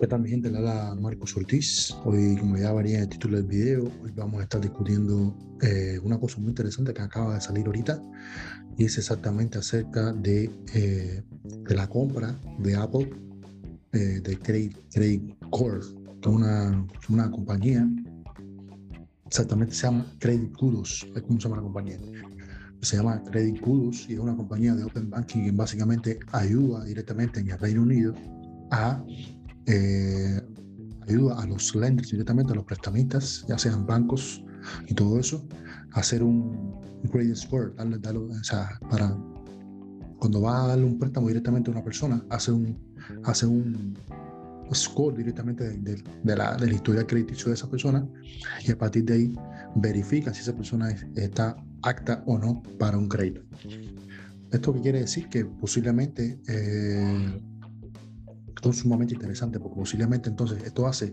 ¿Qué tal mi gente? Le habla Marcos Ortiz. Hoy, como ya varía el título del video, hoy vamos a estar discutiendo eh, una cosa muy interesante que acaba de salir ahorita y es exactamente acerca de, eh, de la compra de Apple eh, de Credit, Credit Corp, que es una, una compañía, exactamente se llama Credit Kudos, es como se llama la compañía. Se llama Credit Kudos y es una compañía de Open Banking que básicamente ayuda directamente en el Reino Unido a eh, ayuda a los lenders directamente, a los prestamistas, ya sean bancos y todo eso, a hacer un, credit score, darle, o sea, para cuando va a darle un préstamo directamente a una persona, hace un, hace un score directamente de, de, la, de la historia crediticio de esa persona y a partir de ahí verifica si esa persona está apta o no para un crédito. ¿Esto qué quiere decir? Que posiblemente eh, esto es sumamente interesante porque posiblemente entonces esto hace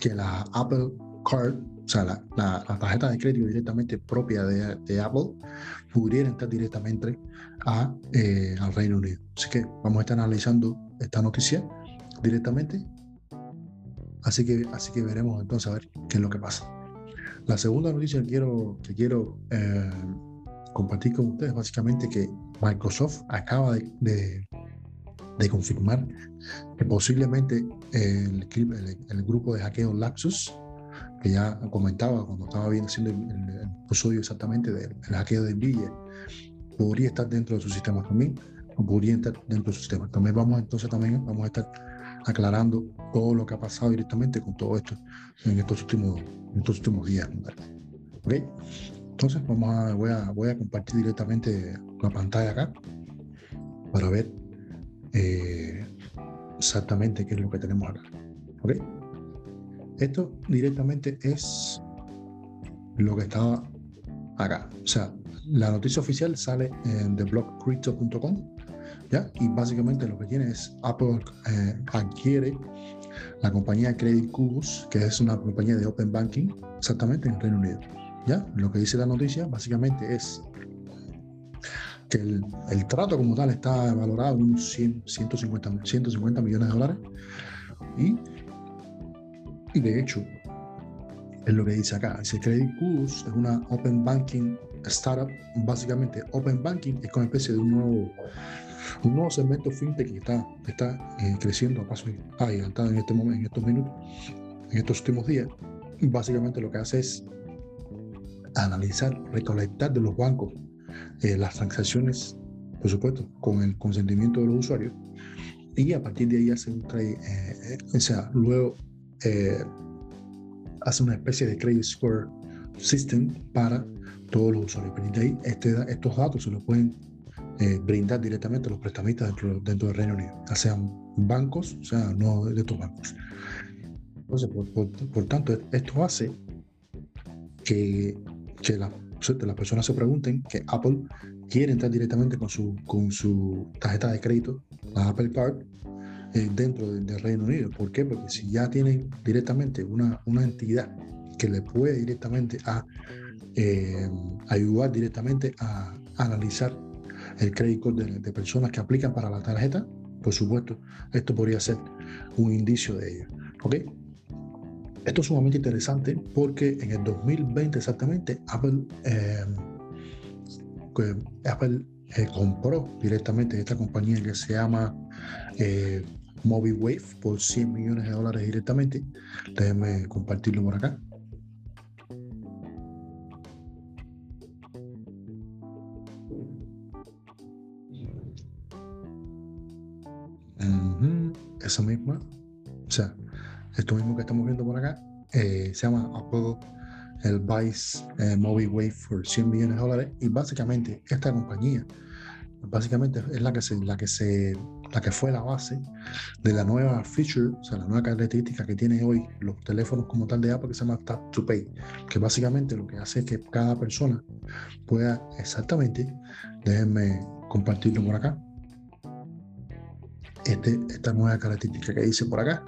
que la Apple Card, o sea, la, la, tarjeta de crédito directamente propia de, de Apple, pudiera entrar directamente a, eh, al Reino Unido. Así que vamos a estar analizando esta noticia directamente. Así que, así que veremos entonces a ver qué es lo que pasa. La segunda noticia que quiero, que quiero eh, compartir con ustedes básicamente que Microsoft acaba de de confirmar que posiblemente el, el, grupo de hackeo Lapsus, que ya comentaba cuando estaba viendo haciendo el, episodio exactamente del hackeo de Villa, podría estar dentro de su sistema también, o podría estar dentro de su sistema. También vamos entonces también vamos a estar aclarando todo lo que ha pasado directamente con todo esto en estos últimos, en estos últimos días. ¿Okay? Entonces vamos a, voy, a, voy a compartir directamente la pantalla acá para ver eh, exactamente qué es lo que tenemos acá. ¿Ok? Esto directamente es lo que estaba acá. O sea, la noticia oficial sale en theblogcrypto.com ¿ya? y básicamente lo que tiene es Apple eh, adquiere la compañía Credit Cubus, que es una compañía de Open Banking, exactamente en Reino Unido. ¿ya? Lo que dice la noticia básicamente es que el, trato como tal está valorado en unos 150, 150 millones de dólares. Y, y de hecho, es lo que dice acá. Dice Credit Cubus es una Open Banking startup. Básicamente, Open Banking es como especie de un nuevo, un nuevo segmento fintech que está, está eh, creciendo a paso agigantado en este momento, en estos minutos, en estos últimos días. Básicamente lo que hace es analizar, recolectar de los bancos eh, las transacciones, por supuesto, con el consentimiento de los usuarios. Y a partir de ahí hace un trade, eh, o sea, luego eh, hace una especie de credit score system para todos los usuarios. A de ahí, este, estos datos se los pueden brindar directamente a los prestamistas dentro, dentro del Reino Unido, ya sean bancos, o sea, no de estos bancos. Entonces, por, por, tanto, esto hace que, que la, las personas se pregunten que Apple quiere entrar directamente con su, con su tarjeta de crédito, la Apple Card, eh, dentro del Reino Unido. ¿Por qué? Porque si ya tienen directamente una, una entidad que le puede directamente eh, ayudar directamente a analizar el crédito de, de, personas que aplican para la tarjeta, por supuesto, esto podría ser un indicio de ello. ¿Ok? Esto es sumamente interesante porque en el 2020 exactamente Apple, eh, Apple eh, compró directamente esta compañía que se llama eh, MobiWave por 100 millones de dólares directamente. Déjenme compartirlo por acá. Esa misma. Esto mismo que estamos viendo por acá eh, se llama Apple el Vice eh, Mobile Wave por 100 millones de dólares. Y básicamente esta compañía básicamente es la que se, la que se la que fue la base de la nueva feature, o sea, la nueva característica que tiene hoy los teléfonos como tal de Apple que se llama Tap to Pay, que básicamente lo que hace es que cada persona pueda exactamente, déjenme compartirlo por acá, este, esta nueva característica que dice por acá,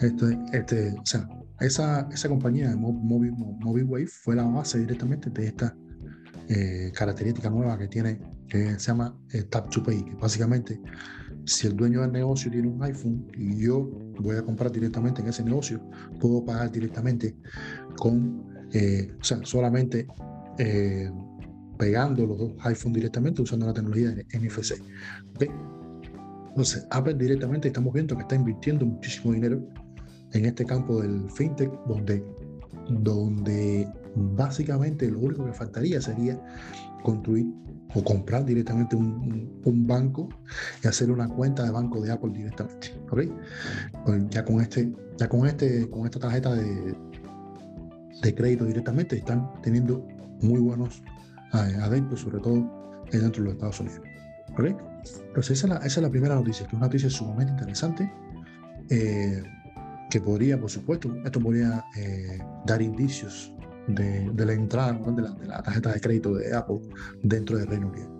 Este, o sea, esa, esa compañía de Mobile, Wave fue la base directamente de esta, eh, característica nueva que tiene, que se llama eh, Tap to Pay, que básicamente si el dueño del negocio tiene un iPhone y yo voy a comprar directamente en ese negocio, puedo pagar directamente con, eh, o sea, solamente pegando los dos iPhones directamente usando la tecnología de NFC. Entonces, Apple directamente estamos viendo que está invirtiendo muchísimo dinero en este campo del fintech, donde, donde básicamente lo único que faltaría sería construir o comprar directamente un, un, banco y hacer una cuenta de banco de Apple directamente. Pues ya con este, ya con este, con esta tarjeta de, de crédito directamente están teniendo muy buenos eh, adentro, sobre todo dentro de los Estados Unidos. Entonces esa es, la, primera noticia, que es una noticia sumamente interesante. Eh, que podría, por supuesto, esto podría eh, dar indicios de, la entrada de la, tarjeta de crédito de Apple dentro del Reino Unido.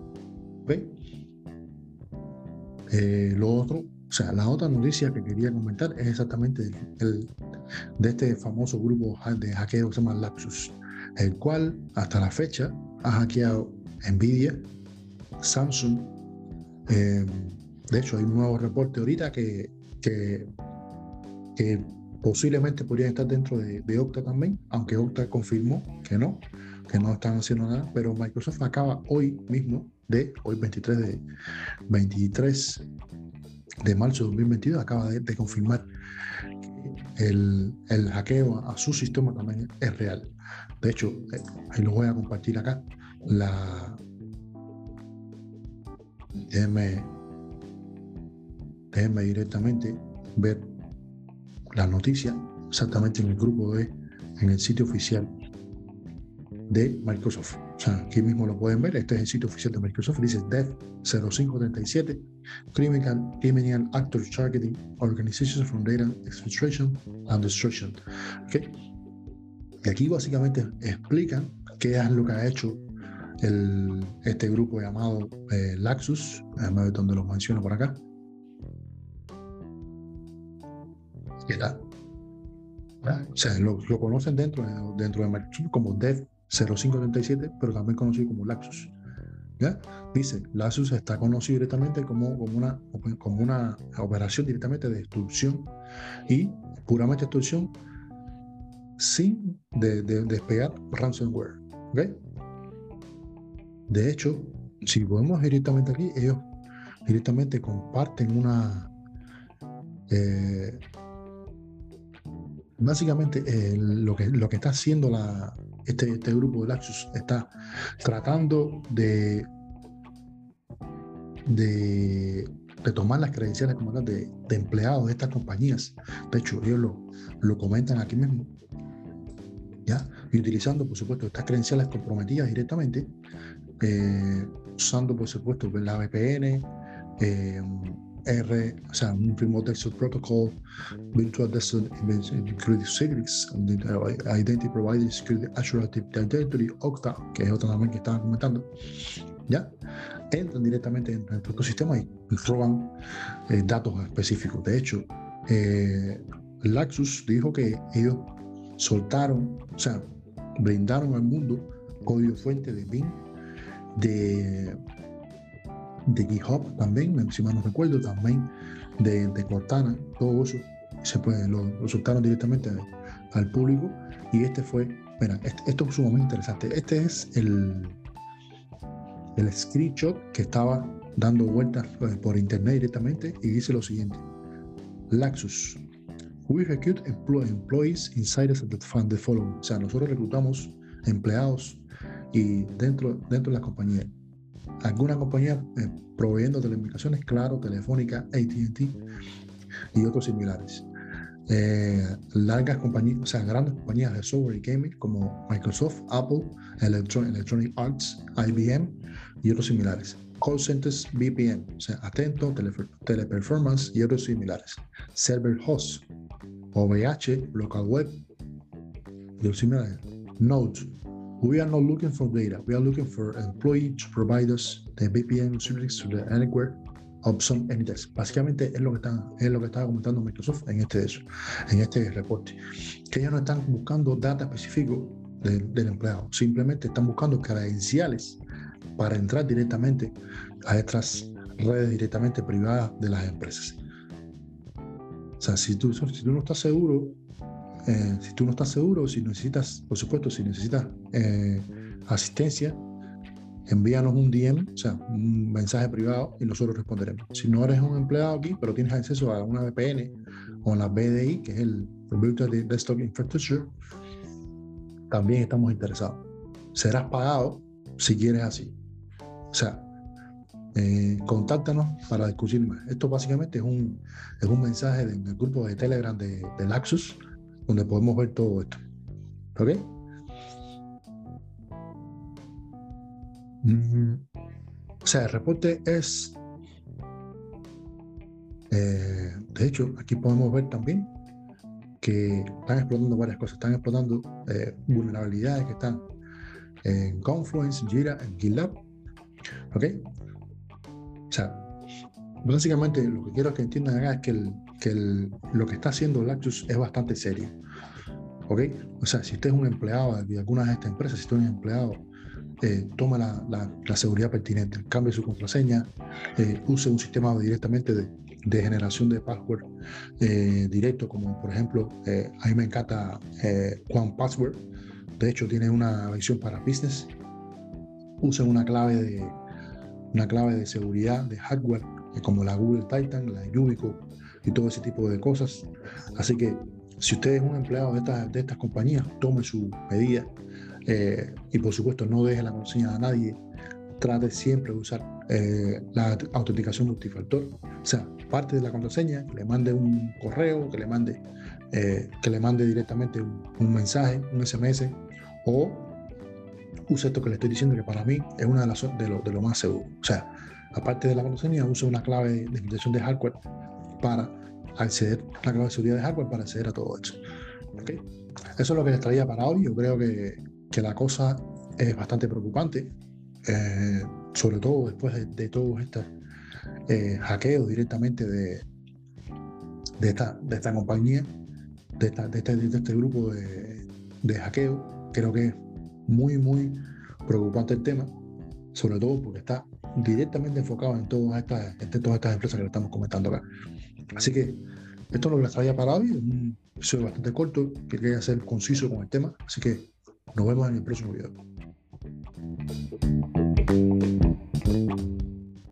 Eh, lo otro, o sea, la otra noticia que quería comentar es exactamente el, de este famoso grupo de hackeo que se llama Lapsus, el cual hasta la fecha ha hackeado Nvidia, Samsung. Eh, de hecho, hay un nuevo reporte ahorita que, que que posiblemente podrían estar dentro de, de, Okta también, aunque Okta confirmó que no, que no están haciendo nada, pero Microsoft acaba hoy mismo de, hoy 23 de, 23 de marzo de 2022, acaba de, confirmar que el, el, hackeo a, su sistema también es real. De hecho, eh, ahí lo voy a compartir acá, la... Directamente ver la noticia exactamente en el grupo de, en el sitio oficial de Microsoft. O sea, aquí mismo lo pueden ver. Este es el sitio oficial de Microsoft. Dice Dev 0537, Criminal, Criminal Actor Targeting Organizations from Data Exfiltration and Destruction. ¿Okay? Y aquí básicamente explican qué es lo que ha hecho el, este grupo llamado eh, Laxus, donde lo menciono por acá. Está. O sea, lo, conocen dentro, dentro de Microsoft como Dev 0537, pero también conocido como Laxus. ¿ya? Dice, Laxus está conocido directamente como, como, una, como una operación directamente de destrucción y puramente destrucción sin de, despegar ransomware. De hecho, si podemos directamente aquí, ellos directamente comparten una, eh, básicamente eh, lo, que, lo que está haciendo este, este grupo de Laxus está tratando de, de, tomar las credenciales como tal de, empleados de estas compañías. De hecho, ellos lo, lo comentan aquí mismo. ¿ya? Y utilizando, por supuesto, estas credenciales comprometidas directamente, eh, usando, por supuesto, la VPN. Eh, R, o sea, un Remote Desktop Protocol, Virtual Desktop Including Citrix, Identity Provider Security Azure Directory, Octa, que es otra también que estaban comentando, ¿ya? Entran directamente en el ecosistema y roban eh, datos específicos. De hecho, eh, Laxus dijo que ellos soltaron, o sea, brindaron al mundo código fuente de BIM, de de GitHub también, si mal no recuerdo, también de, Cortana, todo eso se puede, lo, lo soltaron directamente al público y este fue, mira, esto es sumamente interesante. Este es el, el screenshot que estaba dando vueltas eh, por internet directamente y dice lo siguiente: Laxus. We recruit employees inside the following. O sea, nosotros reclutamos empleados y dentro, dentro de la compañía alguna compañía eh, proveyendo telecomunicaciones, claro, Telefónica, ATT y otros similares. Eh, largas compañías, o sea, grandes compañías de software y gaming como Microsoft, Apple, Electronic Arts, IBM y otros similares. Call centers, VPN, o sea, Atento, Teleperformance y otros similares. Server host, OVH, local web y otros similares. Node, We are not looking for data. We are looking for employee to provide us the VPN service to the anywhere option anytime. Básicamente es lo que está, es lo que estaba comentando Microsoft en este en este reporte. Que ellos no están buscando data específico del empleado. Simplemente están buscando credenciales para entrar directamente a estas redes directamente privadas de las empresas. O sea, si tú, si tú no estás seguro, eh, si tú no estás seguro, si necesitas, por supuesto, si necesitas eh, asistencia, envíanos un DM, o sea, un mensaje privado y nosotros responderemos. Si no eres un empleado aquí, pero tienes acceso a una VPN o a la BDI, que es el Virtual Desktop Infrastructure, también estamos interesados. Serás pagado si quieres así. O sea, eh, contáctanos para discutir más. Esto básicamente es un, es un mensaje del grupo de Telegram de, de Laxus, donde podemos ver todo esto. ¿Ok? Mm, o sea, el reporte es, eh, de hecho, aquí podemos ver también que están explotando varias cosas, están explotando eh, vulnerabilidades que están en Confluence, Jira, en GitLab. ¿Ok? O sea, básicamente lo que quiero que entiendan acá es que, el, que lo que está haciendo Lactus es bastante serio. ¿Ok? O sea, si usted es un empleado de alguna de estas empresas, si usted es un empleado, eh, toma la, seguridad pertinente, cambie su contraseña, eh, use un sistema directamente de, de generación de password eh, directo, como por ejemplo, a mí me encanta One Password, de hecho tiene una versión para business, use una clave de, una clave de seguridad de hardware, como la Google Titan, la Yubico y todo ese tipo de cosas. Así que si usted es un empleado de estas, de estas compañías, tome su medida eh, y por supuesto no deje la contraseña a nadie. Trate siempre de usar eh, la autenticación multifactor. O sea, parte de la contraseña, que le mande un correo, que le mande, eh, que le mande directamente un, mensaje, un SMS o use esto que le estoy diciendo, que para mí es una de las de lo, de lo más seguro. O sea, aparte de la contraseña, use una clave de identificación de hardware para acceder, la clave de seguridad de hardware para acceder a todo eso. Eso es lo que les traía para hoy. Yo creo que, que la cosa es bastante preocupante, eh, sobre todo después de, todos estos eh, hackeos directamente de, de, esta, de esta compañía, de, esta, este, de este grupo de, de hackeo. Creo que muy, muy preocupante el tema, sobre todo porque está directamente enfocado en todas estas, en todas estas empresas que le estamos comentando acá. Así que esto es lo que les traía para hoy, un episodio bastante corto, que quería ser conciso con el tema, así que nos vemos en el próximo video.